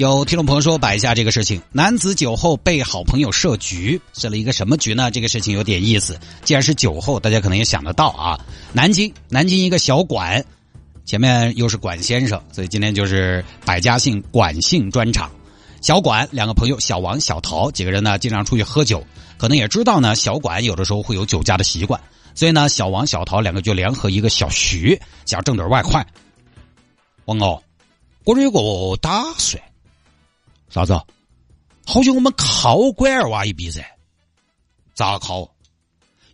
有听众朋友说摆一下这个事情：男子酒后被好朋友设局，设了一个什么局呢？这个事情有点意思。既然是酒后，大家可能也想得到啊。南京，南京一个小馆，前面又是管先生，所以今天就是百家姓管姓专场。小管两个朋友小王、小陶几个人呢，经常出去喝酒，可能也知道呢，小管有的时候会有酒驾的习惯，所以呢，小王、小陶两个就联合一个小徐，想挣点外快。王哦，我有个打算。啥子？好久我们考管儿娃一笔噻？咋考？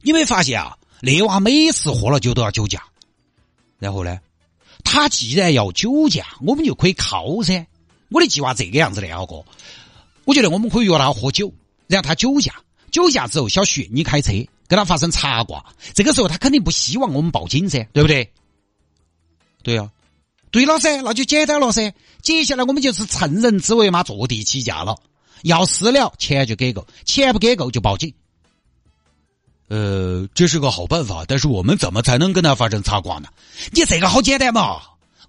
你没发现啊？那娃每次喝了酒都要酒驾，然后呢，他既然要酒驾，我们就可以铐噻。我的计划这个样子的，浩哥，我觉得我们可以约他喝酒，然后他酒驾，酒驾之后，小徐你开车跟他发生擦挂，这个时候他肯定不希望我们报警噻，对不对？对呀。对了噻，那就简单了噻。接下来我们就是趁人之危嘛，坐地起价了。要私了，钱就给够；钱不给够，就报警。呃，这是个好办法，但是我们怎么才能跟他发生擦挂呢？你这个好简单嘛，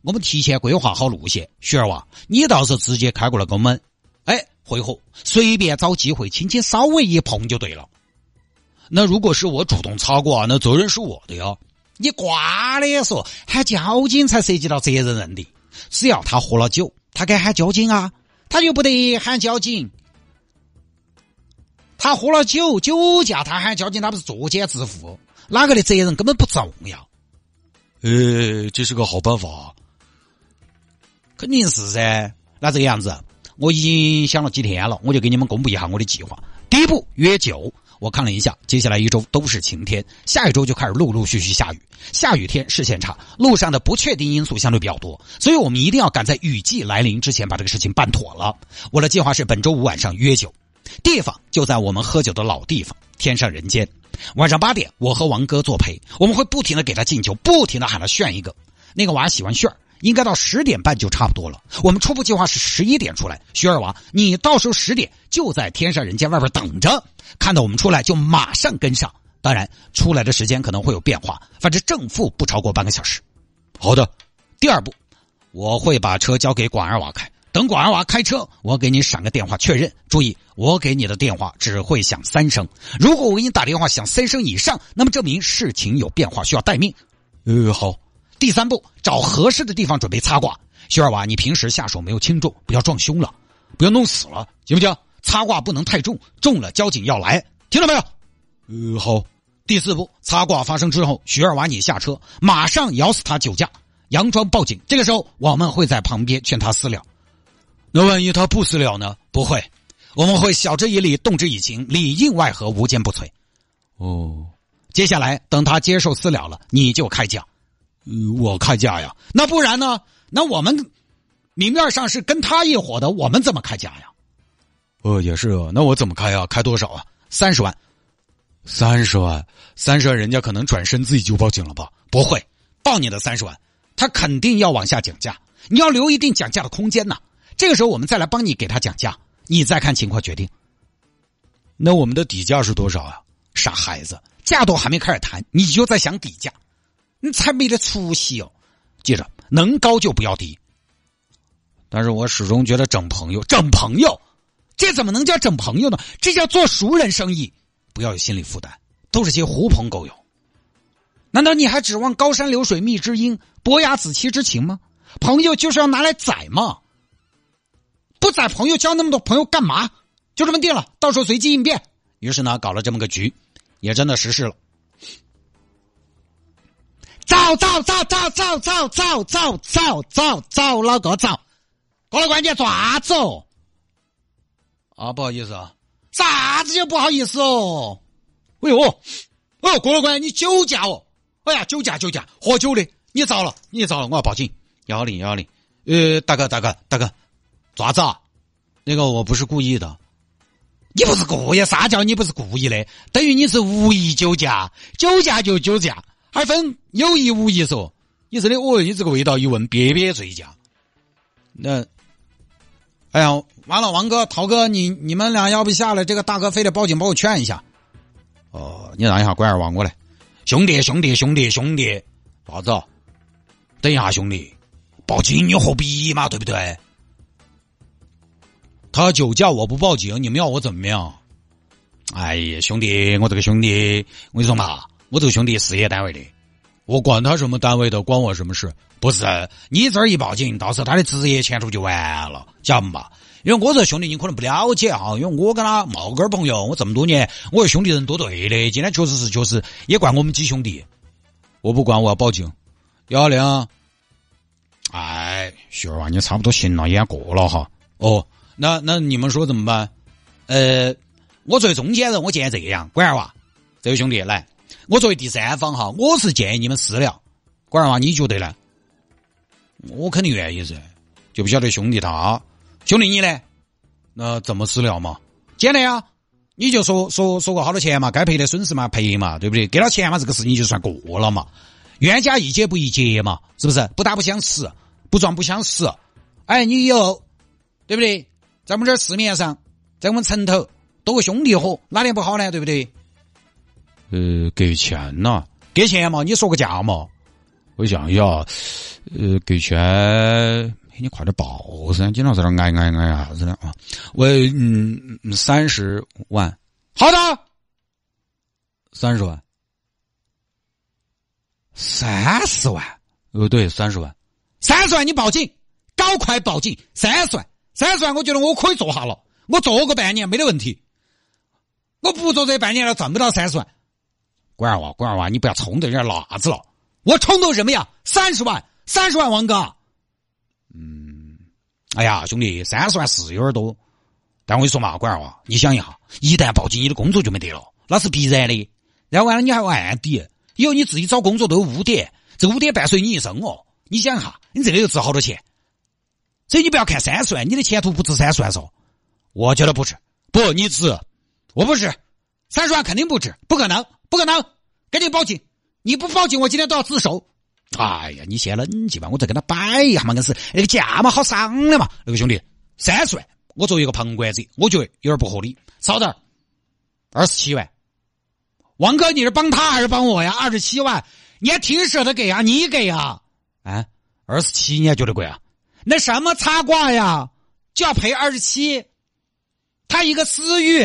我们提前规划好路线。徐儿娃，你到时候直接开过来跟我们，哎，会合，随便找机会，轻轻稍微一碰就对了。那如果是我主动擦挂，那责任是我的呀。你挂的说喊交警才涉及到责任认定，只要他喝了酒，他该喊交警啊，他就不得喊交警。他喝了酒，酒驾，他喊交警，他不是作奸自负？哪个的责任根本不重要？呃，这是个好办法，肯定是噻。那这个样子，我已经想了几天了，我就给你们公布一下我的计划。第一步，约酒。我看了一下，接下来一周都是晴天，下一周就开始陆陆续续下雨。下雨天视线差，路上的不确定因素相对比较多，所以我们一定要赶在雨季来临之前把这个事情办妥了。我的计划是本周五晚上约酒，地方就在我们喝酒的老地方——天上人间。晚上八点，我和王哥作陪，我们会不停的给他敬酒，不停的喊他炫一个。那个娃喜欢炫。应该到十点半就差不多了。我们初步计划是十一点出来。徐二娃，你到时候十点就在天上人间外边等着，看到我们出来就马上跟上。当然，出来的时间可能会有变化，反正正负不超过半个小时。好的。第二步，我会把车交给管二娃开。等管二娃开车，我给你闪个电话确认。注意，我给你的电话只会响三声。如果我给你打电话响三声以上，那么证明事情有变化，需要待命。呃，好。第三步，找合适的地方准备擦挂。徐二娃，你平时下手没有轻重，不要撞凶了，不要弄死了，行不行？擦挂不能太重，重了交警要来，听到没有？呃，好。第四步，擦挂发生之后，徐二娃你下车，马上咬死他酒驾，佯装报警。这个时候，我们会在旁边劝他私了。那万一他不私了呢？不会，我们会晓之以理，动之以情，里应外合，无坚不摧。哦，接下来等他接受私了了，你就开讲。我开价呀，那不然呢？那我们明面上是跟他一伙的，我们怎么开价呀？呃，也是啊，那我怎么开啊？开多少啊？三十万，三十万，三十万，人家可能转身自己就报警了吧？不会，报你的三十万，他肯定要往下讲价，你要留一定讲价的空间呢。这个时候我们再来帮你给他讲价，你再看情况决定。那我们的底价是多少啊？傻孩子，价都还没开始谈，你就在想底价。你才没得出息哦！记着，能高就不要低。但是我始终觉得整朋友，整朋友，这怎么能叫整朋友呢？这叫做熟人生意，不要有心理负担，都是些狐朋狗友。难道你还指望高山流水觅知音，伯牙子期之情吗？朋友就是要拿来宰嘛！不宰朋友，交那么多朋友干嘛？就这么定了，到时候随机应变。于是呢，搞了这么个局，也真的实施了。走走走走走走走走走走走，哪个走？过了关键抓走。啊，不好意思啊，啥子就不好意思哦？哎呦，哦，过了关你酒驾哦？哎呀，酒驾酒驾，喝酒的，你遭了，你遭了，我要报警，幺零幺零。呃，大哥大哥大哥，爪子，那个我不是故意的，你不是故意啥叫你不是故意的？等于你是无意酒驾，酒驾就酒驾，还分有意无意说。你真的，哦，你这个味道一闻，憋憋醉驾。那，哎呀，完了，王哥、涛哥，你你们俩要不下来？这个大哥非得报警，把我劝一下。哦，你让一下拐儿王过来。兄弟，兄弟，兄弟，兄弟，啥子？等一下，兄弟，报警你何必嘛？对不对？他酒驾，我不报警，你们要我怎么样？哎呀，兄弟，我这个兄弟，我跟你说嘛，我这个兄弟事业单位的，我管他什么单位的，关我什么事？不是，你这儿一报警，到时候他的职业前途就完了，晓得嘛？因为我这兄弟你可能不了解哈，因为我跟他冒根朋友，我这么多年，我兄弟人多对的，今天确实是确实也怪我们几兄弟，我不管，我要报警，幺幺零。哎，雪儿啊，你差不多行了，也过了哈。哦。那那你们说怎么办？呃，我作为中间人，我建议这样，管儿娃，这位兄弟来，我作为第三方哈，我是建议你们私了。管儿娃，你觉得呢？我肯定愿意噻，就不晓得兄弟他，兄弟你呢？那怎么私了嘛？简单呀，你就说说说个好多钱嘛，该赔的损失嘛赔嘛，对不对？给了钱嘛，这个事情就算过了嘛。冤家宜解不宜结嘛，是不是？不打不相识，不撞不相识。哎，你有，对不对？在我们这市面上，在我们城头多个兄弟伙，哪点不好呢？对不对？呃，给钱呐，给钱嘛，你说个价嘛。我想一下，呃，给钱，你快点报噻，经常在那挨挨挨啥子的啊？我嗯，三十万，好的，三十万，三十万，呃，对，三十万，三十万，你报警，赶快报警，三十万。三十万，我觉得我可以做下了，我做个半年没得问题。我不做这半年了，挣不到三十万。管儿娃，管儿娃，你不要冲着点辣子了。我冲动什么呀？三十万，三十万，王哥。嗯，哎呀，兄弟，三十万是有点多，但我跟你说嘛，管儿娃，你想一下，一旦报警，你的工作就没得了，那是必然的。然后完了，你还有案底，以后你自己找工作都有污点，这污点伴随你一生哦。你想一下，你这个又值好多钱？所以你不要看三十万，你的前途不值三十万嗦。我觉得不值，不，你值，我不值，三十万肯定不值，不可能，不可能，赶紧报警！你不报警，我今天都要自首。哎呀，你先冷静吧，我再跟他摆一下嘛，硬是那个价嘛，好商量嘛。那个兄弟，三十万，我作为一个旁观者，我觉得有点不合理。稍等，二十七万，王哥，你是帮他还是帮我呀？二十七万，你还挺舍得给啊？你给啊？啊，二十七你还觉得贵啊？那什么擦挂呀，就要赔二十七，他一个私域，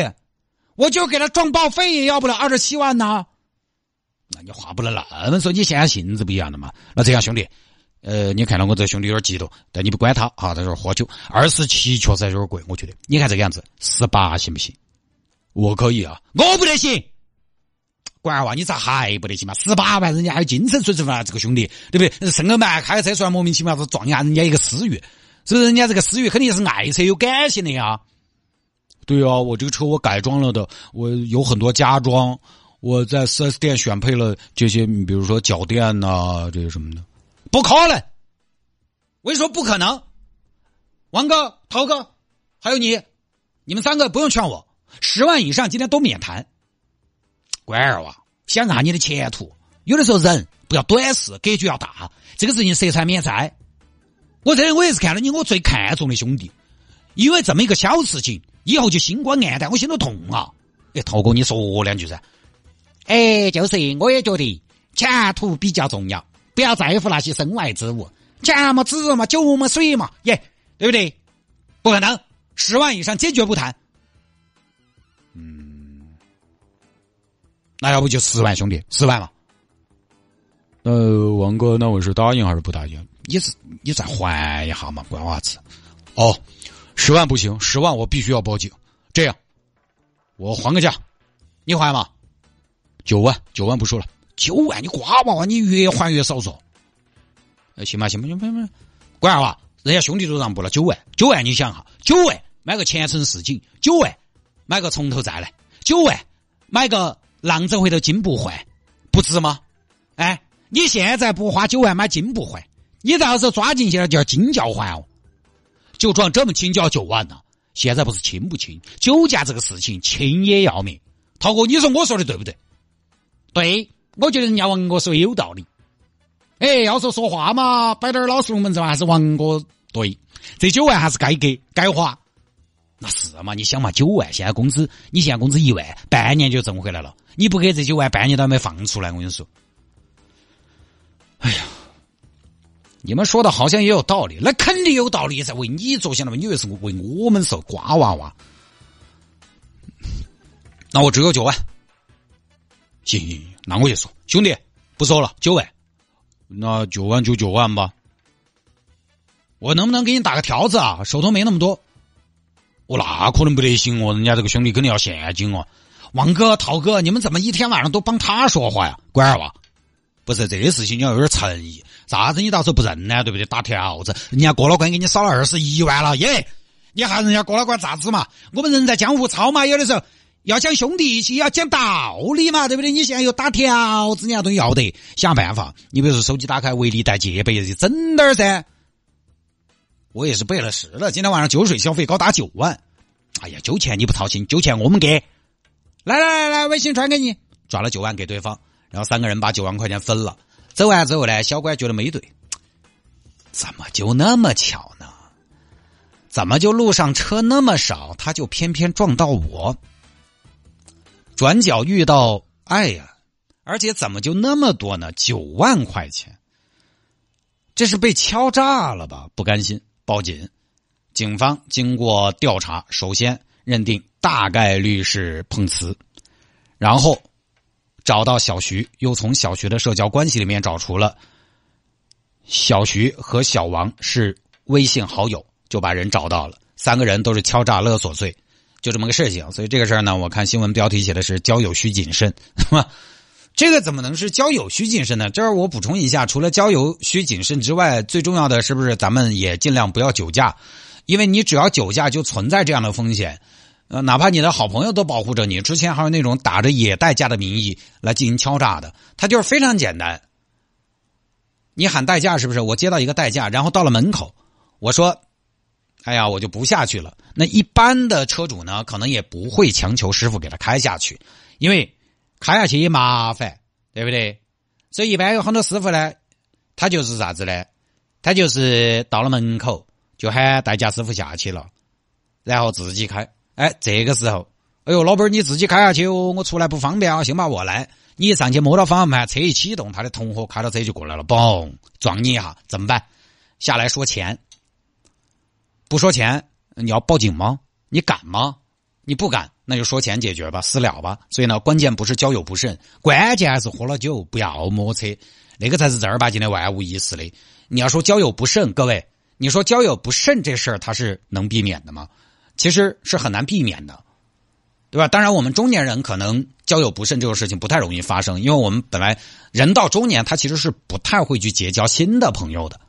我就给他撞报废也要不了二十七万呢。那你话不能那么说，你现在性子不一样了嘛？那这样兄弟，呃，你看到我这兄弟有点激动，但你不管他哈，在这儿喝酒，二十七确实有点贵，我觉得。你看这个样子，十八行不行？我可以啊，我不得行。管娃，你咋还不得行嘛？十八万，人家还有精神损失嘛？这个兄弟，对不对？生个蛮开个车出来，莫名其妙子撞一下人家一个思域，是不是？人家这个思域肯定是爱车有感情的呀。对啊，我这个车我改装了的，我有很多加装，我在四 S 店选配了这些，比如说脚垫呐，这些什么的，不可能。我跟你说不可能。王哥、涛哥，还有你，你们三个不用劝我，十万以上今天都免谈。乖儿娃，想看你的前途，有的时候人不要短视，格局要大。这个事情涉财免灾。我这我也是看了你，我最看重的兄弟，因为这么一个小事情，以后就心光暗淡，我心头痛啊！哎，涛哥，你说两句噻。哎，就是，我也觉得前途比较重要，不要在乎那些身外之物，钱嘛、纸嘛、酒嘛、水嘛，耶，对不对？不可能，十万以上坚决不谈。嗯那要不就十万兄弟，十万嘛。呃，王哥，那我是答应还是不答应？你是你再还一下嘛，瓜娃子。哦，十万不行，十万我必须要报警。这样，我还个价，你还吗？九万，九万不说了。九万，你瓜娃娃，你越还越少说。行吧，行吧，行吧，行吧。乖娃，人家兄弟都让步了，九万，九万，你想哈，九万买个前程似锦，九万买个从头再来，九万买个。浪子回头金不换，不值吗？哎，你现在不花九万买金不换，你到时候抓进去了就要金叫换哦。就赚这么轻就要九万呢？现在不是轻不轻，酒驾这个事情轻也要命。涛哥，你说我说的对不对？对，我觉得人家王哥说的有道理。哎，要说说话嘛，摆点老实龙门阵还是王哥对。这九万还是该给该花。那是嘛？你想嘛，九万现在工资，你现在工资一万，半年就挣回来了。你不给这九万，半年都没放出来。我跟你说，哎呀，你们说的好像也有道理，那肯定有道理噻。为你着想的嘛，你以为是为我们受瓜娃娃？那我只有九万。行行行，那我就说，兄弟，不说了，九万。那九万就九万吧。我能不能给你打个条子啊？手头没那么多。我那可能不得行哦，人家这个兄弟肯定要现金哦。王哥、涛哥，你们怎么一天晚上都帮他说话呀？乖儿吧，不是这个事情，你要有点诚意。啥子你到时候不认呢？对不对？打条子，人家过了关给你少了二十一万了耶！你喊人家过了关咋子嘛？我们人在江湖操嘛，有的时候要讲兄弟义气，要讲道理嘛，对不对？你现在又打条子，你要都要得想办法。你比如说手机打开，为利贷借呗，就整点儿噻。我也是背了时了，今天晚上酒水消费高达九万。哎呀，酒钱你不操心，酒钱我们给。来来来来，微信转给你，转了九万给对方，然后三个人把九万块钱分了。走完之后呢，小乖觉得没对，怎么就那么巧呢？怎么就路上车那么少，他就偏偏撞到我？转角遇到，哎呀，而且怎么就那么多呢？九万块钱，这是被敲诈了吧？不甘心。报警，警方经过调查，首先认定大概率是碰瓷，然后找到小徐，又从小徐的社交关系里面找出了小徐和小王是微信好友，就把人找到了。三个人都是敲诈勒索罪，就这么个事情。所以这个事儿呢，我看新闻标题写的是“交友需谨慎”，这个怎么能是交友需谨慎呢？这儿我补充一下，除了交友需谨慎之外，最重要的是不是咱们也尽量不要酒驾？因为你只要酒驾，就存在这样的风险。呃，哪怕你的好朋友都保护着你，之前还有那种打着野代驾的名义来进行敲诈的，他就是非常简单。你喊代驾是不是？我接到一个代驾，然后到了门口，我说：“哎呀，我就不下去了。”那一般的车主呢，可能也不会强求师傅给他开下去，因为。开下去也麻烦，对不对？所以一般有很多师傅呢，他就是啥子呢？他就是到了门口就喊代驾师傅下去了，然后自己开。哎，这个时候，哎呦，老板你自己开下去哦，我出来不方便啊，先把我来。你一上去摸到方向盘，车一启动，他的同伙开着车就过来了，嘣，撞你一下，怎么办？下来说钱，不说钱，你要报警吗？你敢吗？你不敢，那就说钱解决吧，私了吧。所以呢，关键不是交友不慎，关键还是喝了酒不要摸车，那个才是正儿八经的万无一失的。你要说交友不慎，各位，你说交友不慎这事儿，它是能避免的吗？其实是很难避免的，对吧？当然，我们中年人可能交友不慎这种事情不太容易发生，因为我们本来人到中年，他其实是不太会去结交新的朋友的。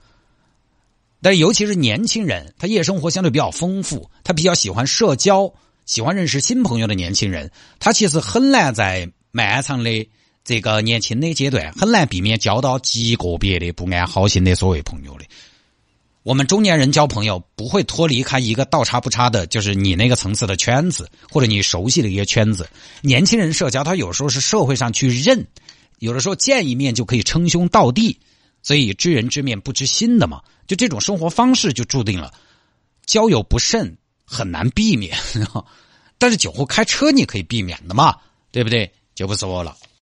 但尤其是年轻人，他夜生活相对比较丰富，他比较喜欢社交。喜欢认识新朋友的年轻人，他其实很难在漫长的这个年轻的阶段，很难避免交到极个别的不安好心的所谓朋友的。我们中年人交朋友不会脱离开一个倒插不插的，就是你那个层次的圈子，或者你熟悉的一些圈子。年轻人社交，他有时候是社会上去认，有的时候见一面就可以称兄道弟，所以知人知面不知心的嘛。就这种生活方式，就注定了交友不慎。很难避免，但是酒后开车你可以避免的嘛，对不对？就不说了。